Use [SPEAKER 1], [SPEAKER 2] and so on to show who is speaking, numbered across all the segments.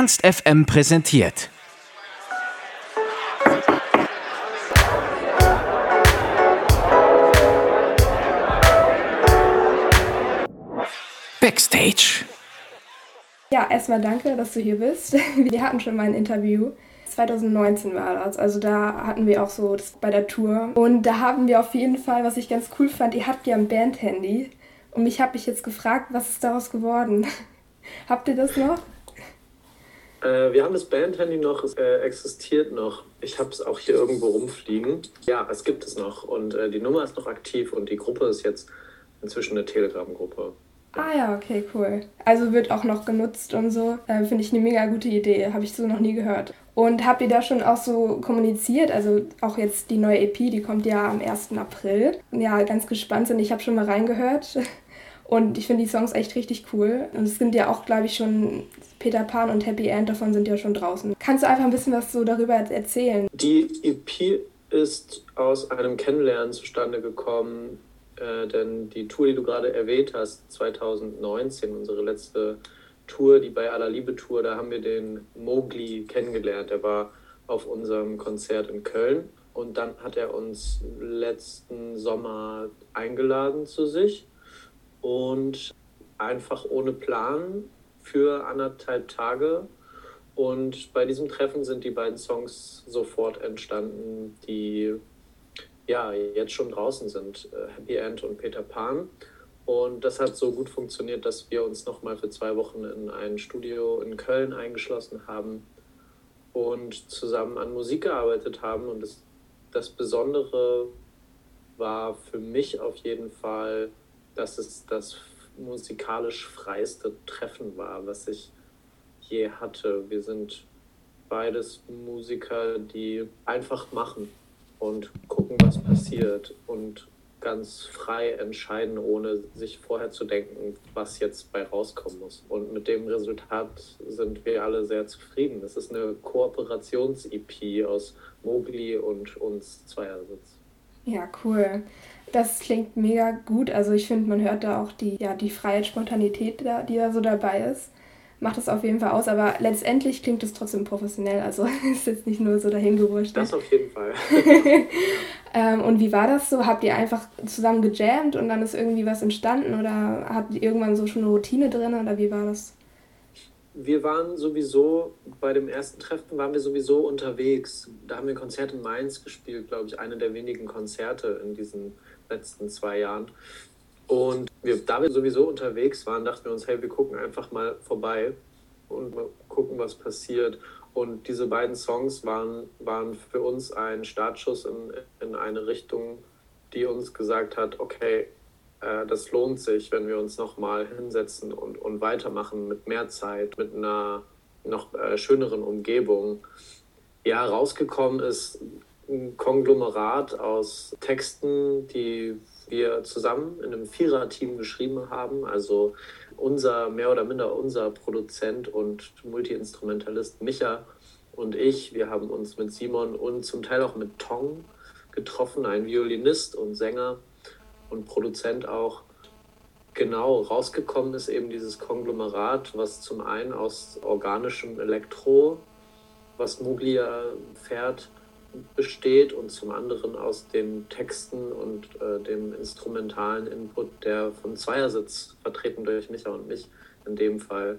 [SPEAKER 1] Ernst FM präsentiert. Backstage.
[SPEAKER 2] Ja, erstmal danke, dass du hier bist. Wir hatten schon mal ein Interview. 2019 war das. Also da hatten wir auch so das bei der Tour. Und da haben wir auf jeden Fall, was ich ganz cool fand, ihr habt ja ein Band-Handy. Und mich habe ich jetzt gefragt, was ist daraus geworden? habt ihr das noch?
[SPEAKER 3] Äh, wir haben das Band-Handy noch, es äh, existiert noch. Ich habe es auch hier irgendwo rumfliegen. Ja, es gibt es noch und äh, die Nummer ist noch aktiv und die Gruppe ist jetzt inzwischen eine Telegram-Gruppe.
[SPEAKER 2] Ah ja, okay, cool. Also wird auch noch genutzt und so. Äh, Finde ich eine mega gute Idee. Habe ich so noch nie gehört. Und habt ihr da schon auch so kommuniziert? Also auch jetzt die neue EP, die kommt ja am 1. April. Ja, ganz gespannt sind. Ich habe schon mal reingehört. Und ich finde die Songs echt richtig cool. Und es sind ja auch, glaube ich, schon Peter Pan und Happy End davon sind ja schon draußen. Kannst du einfach ein bisschen was so darüber erzählen?
[SPEAKER 3] Die EP ist aus einem Kennenlernen zustande gekommen, äh, denn die Tour, die du gerade erwähnt hast, 2019, unsere letzte Tour, die bei aller Liebe Tour, da haben wir den Mowgli kennengelernt. Er war auf unserem Konzert in Köln und dann hat er uns letzten Sommer eingeladen zu sich und einfach ohne Plan für anderthalb Tage. Und bei diesem Treffen sind die beiden Songs sofort entstanden, die ja jetzt schon draußen sind, äh, Happy End und Peter Pan. Und das hat so gut funktioniert, dass wir uns nochmal für zwei Wochen in ein Studio in Köln eingeschlossen haben und zusammen an Musik gearbeitet haben. Und das, das Besondere war für mich auf jeden Fall, dass es das musikalisch freiste Treffen war, was ich je hatte. Wir sind beides Musiker, die einfach machen und gucken, was passiert und ganz frei entscheiden, ohne sich vorher zu denken, was jetzt bei rauskommen muss. Und mit dem Resultat sind wir alle sehr zufrieden. Es ist eine Kooperations-EP aus Mowgli und uns Zweiersitz.
[SPEAKER 2] Ja, cool. Das klingt mega gut. Also ich finde, man hört da auch die, ja, die Freiheit, Spontanität, die da so dabei ist. Macht es auf jeden Fall aus, aber letztendlich klingt es trotzdem professionell. Also ist jetzt nicht nur so dahingewurscht.
[SPEAKER 3] Das auf jeden Fall.
[SPEAKER 2] ähm, und wie war das so? Habt ihr einfach zusammen gejammt und dann ist irgendwie was entstanden oder habt ihr irgendwann so schon eine Routine drin oder wie war das?
[SPEAKER 3] Wir waren sowieso, bei dem ersten Treffen waren wir sowieso unterwegs. Da haben wir ein Konzert in Mainz gespielt, glaube ich, eine der wenigen Konzerte in diesen letzten zwei Jahren. Und wir, da wir sowieso unterwegs waren, dachten wir uns, hey, wir gucken einfach mal vorbei und mal gucken, was passiert. Und diese beiden Songs waren, waren für uns ein Startschuss in, in eine Richtung, die uns gesagt hat, okay, äh, das lohnt sich, wenn wir uns nochmal hinsetzen und, und weitermachen mit mehr Zeit, mit einer noch äh, schöneren Umgebung. Ja, rausgekommen ist ein Konglomerat aus Texten, die wir zusammen in einem Viererteam geschrieben haben. Also unser, mehr oder minder unser Produzent und Multiinstrumentalist Micha und ich, wir haben uns mit Simon und zum Teil auch mit Tong getroffen, ein Violinist und Sänger und Produzent auch. Genau, rausgekommen ist eben dieses Konglomerat, was zum einen aus organischem Elektro, was Muglia fährt, besteht und zum anderen aus den Texten und äh, dem instrumentalen Input, der von Zweiersitz vertreten durch Micha und mich in dem Fall.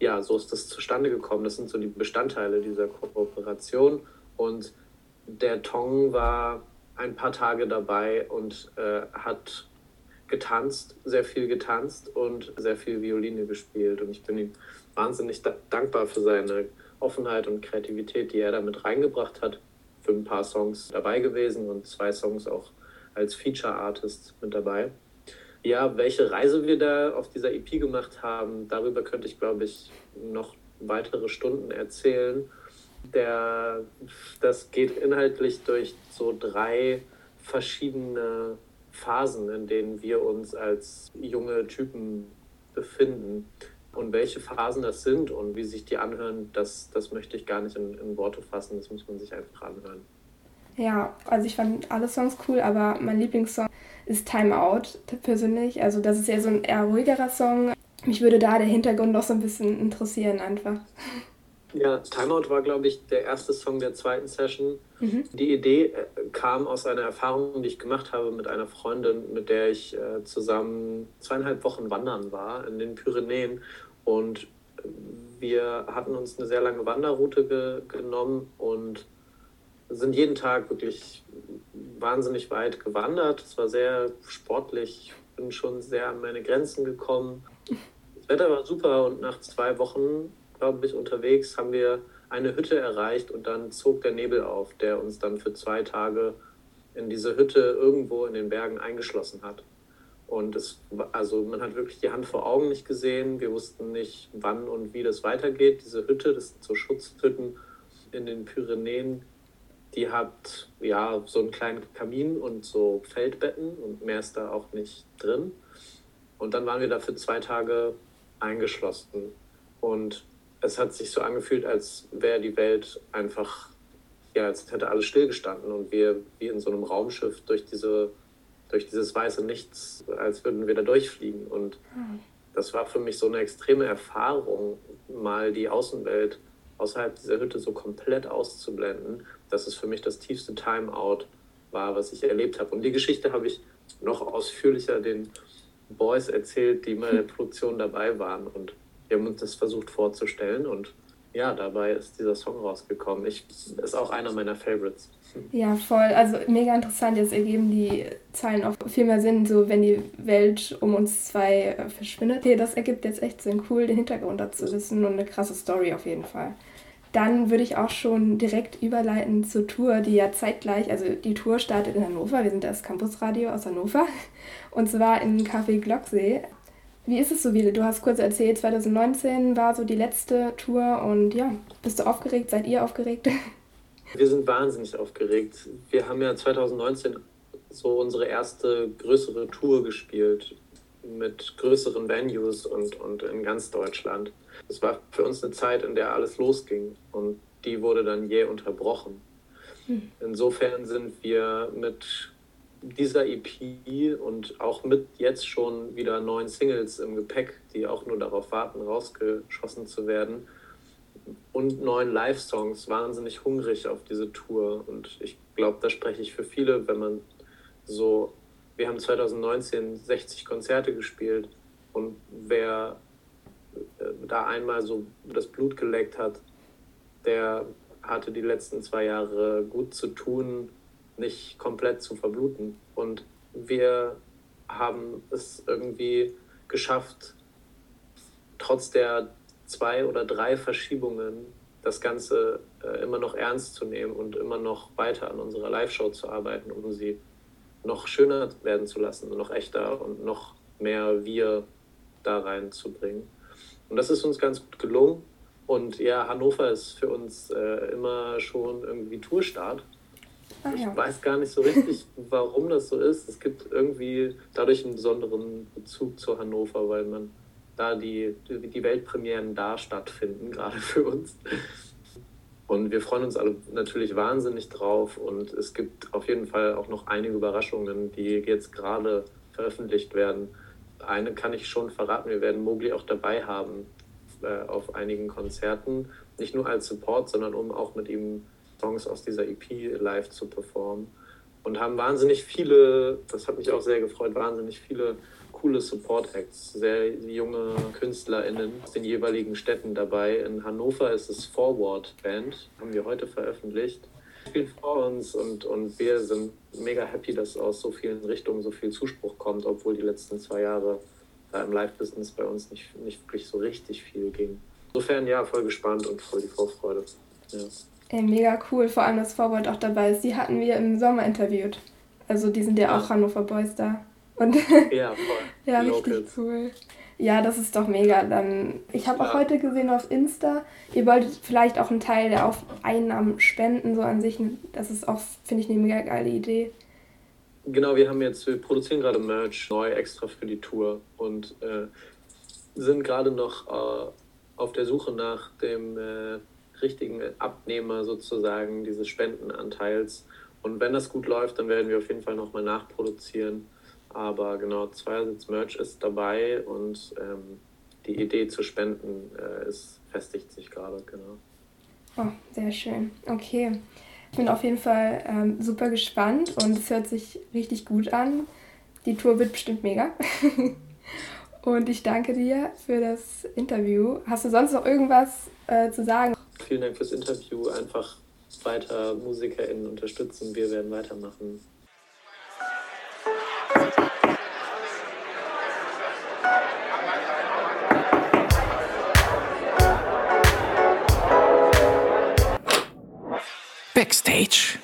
[SPEAKER 3] Ja, so ist das zustande gekommen. Das sind so die Bestandteile dieser Kooperation. Und der Tong war ein paar Tage dabei und äh, hat getanzt, sehr viel getanzt und sehr viel Violine gespielt. Und ich bin ihm wahnsinnig da dankbar für seine Offenheit und Kreativität, die er damit reingebracht hat. Für ein paar Songs dabei gewesen und zwei Songs auch als Feature Artist mit dabei. Ja, welche Reise wir da auf dieser EP gemacht haben, darüber könnte ich, glaube ich, noch weitere Stunden erzählen. Der, das geht inhaltlich durch so drei verschiedene Phasen, in denen wir uns als junge Typen befinden. Und welche Phasen das sind und wie sich die anhören, das, das möchte ich gar nicht in, in Worte fassen. Das muss man sich einfach anhören.
[SPEAKER 2] Ja, also ich fand alle Songs cool, aber mein Lieblingssong ist Time Out persönlich. Also das ist ja so ein eher ruhigerer Song. mich würde da der Hintergrund noch so ein bisschen interessieren einfach.
[SPEAKER 3] Ja, Timeout war, glaube ich, der erste Song der zweiten Session. Mhm. Die Idee äh, kam aus einer Erfahrung, die ich gemacht habe mit einer Freundin, mit der ich äh, zusammen zweieinhalb Wochen wandern war in den Pyrenäen. Und wir hatten uns eine sehr lange Wanderroute ge genommen und sind jeden Tag wirklich wahnsinnig weit gewandert. Es war sehr sportlich. Ich bin schon sehr an meine Grenzen gekommen. Das Wetter war super und nach zwei Wochen glaube ich, unterwegs haben wir eine Hütte erreicht und dann zog der Nebel auf, der uns dann für zwei Tage in diese Hütte irgendwo in den Bergen eingeschlossen hat. Und es, also man hat wirklich die Hand vor Augen nicht gesehen. Wir wussten nicht, wann und wie das weitergeht. Diese Hütte, das sind so Schutzhütten in den Pyrenäen, die hat ja so einen kleinen Kamin und so Feldbetten und mehr ist da auch nicht drin. Und dann waren wir da für zwei Tage eingeschlossen. Und es hat sich so angefühlt, als wäre die Welt einfach, ja, als hätte alles stillgestanden und wir wie in so einem Raumschiff durch diese, durch dieses weiße Nichts, als würden wir da durchfliegen. Und das war für mich so eine extreme Erfahrung, mal die Außenwelt außerhalb dieser Hütte so komplett auszublenden, dass es für mich das tiefste Timeout war, was ich erlebt habe. Und die Geschichte habe ich noch ausführlicher den Boys erzählt, die mal in der Produktion dabei waren. Und wir haben uns das versucht vorzustellen und ja, dabei ist dieser Song rausgekommen. Ich, ist auch einer meiner Favorites.
[SPEAKER 2] Ja, voll. Also mega interessant. Jetzt ergeben die Zeilen auch viel mehr Sinn, so wenn die Welt um uns zwei äh, verschwindet. Okay, das ergibt jetzt echt Sinn. Cool, den Hintergrund dazu wissen und eine krasse Story auf jeden Fall. Dann würde ich auch schon direkt überleiten zur Tour, die ja zeitgleich, also die Tour startet in Hannover. Wir sind das Campusradio aus Hannover. Und zwar im Café Glocksee. Wie ist es so, Wiele? Du hast kurz erzählt, 2019 war so die letzte Tour und ja, bist du aufgeregt? Seid ihr aufgeregt?
[SPEAKER 3] Wir sind wahnsinnig aufgeregt. Wir haben ja 2019 so unsere erste größere Tour gespielt mit größeren Venues und, und in ganz Deutschland. Es war für uns eine Zeit, in der alles losging und die wurde dann jäh unterbrochen. Hm. Insofern sind wir mit dieser EP und auch mit jetzt schon wieder neuen Singles im Gepäck, die auch nur darauf warten, rausgeschossen zu werden, und neuen Live-Songs wahnsinnig hungrig auf diese Tour. Und ich glaube, da spreche ich für viele, wenn man so, wir haben 2019 60 Konzerte gespielt und wer äh, da einmal so das Blut geleckt hat, der hatte die letzten zwei Jahre gut zu tun, nicht komplett zu verbluten. Und wir haben es irgendwie geschafft, trotz der zwei oder drei Verschiebungen das Ganze äh, immer noch ernst zu nehmen und immer noch weiter an unserer Live-Show zu arbeiten, um sie noch schöner werden zu lassen, noch echter und noch mehr wir da reinzubringen. Und das ist uns ganz gut gelungen. Und ja, Hannover ist für uns äh, immer schon irgendwie Tourstart. Ah. Ich weiß gar nicht so richtig, warum das so ist. Es gibt irgendwie dadurch einen besonderen Bezug zu Hannover, weil man da die, die Weltpremieren da stattfinden, gerade für uns. Und wir freuen uns alle natürlich wahnsinnig drauf. Und es gibt auf jeden Fall auch noch einige Überraschungen, die jetzt gerade veröffentlicht werden. Eine kann ich schon verraten, wir werden Mowgli auch dabei haben äh, auf einigen Konzerten. Nicht nur als Support, sondern um auch mit ihm Songs aus dieser EP live zu performen. Und haben wahnsinnig viele, das hat mich auch sehr gefreut, wahnsinnig viele coole Support-Acts, sehr junge KünstlerInnen aus den jeweiligen Städten dabei. In Hannover ist es Forward Band, haben wir heute veröffentlicht. Viel vor uns und, und wir sind mega happy, dass aus so vielen Richtungen so viel Zuspruch kommt, obwohl die letzten zwei Jahre da im Live-Business bei uns nicht, nicht wirklich so richtig viel ging. Insofern ja, voll gespannt und voll die Vorfreude. Ja.
[SPEAKER 2] Ey, mega cool, vor allem, dass Forward auch dabei ist. Die hatten wir im Sommer interviewt. Also die sind ja auch Hannover Boys da. Und ja, voll. ja, richtig cool. Ja, das ist doch mega. Dann, ich habe auch heute gesehen auf Insta, ihr wolltet vielleicht auch einen Teil der auf Einnahmen spenden, so an sich. Das ist auch, finde ich, eine mega geile Idee.
[SPEAKER 3] Genau, wir haben jetzt, wir produzieren gerade Merch neu extra für die Tour und äh, sind gerade noch äh, auf der Suche nach dem äh, richtigen Abnehmer sozusagen dieses Spendenanteils. Und wenn das gut läuft, dann werden wir auf jeden Fall nochmal nachproduzieren. Aber genau, Zweiersitz Merch ist dabei und ähm, die Idee zu spenden äh, ist, festigt sich gerade, genau.
[SPEAKER 2] Oh, sehr schön. Okay. Ich bin auf jeden Fall ähm, super gespannt und es hört sich richtig gut an. Die Tour wird bestimmt mega. und ich danke dir für das Interview. Hast du sonst noch irgendwas äh, zu sagen?
[SPEAKER 3] Vielen Dank fürs Interview. Einfach weiter MusikerInnen unterstützen. Wir werden weitermachen.
[SPEAKER 1] Backstage.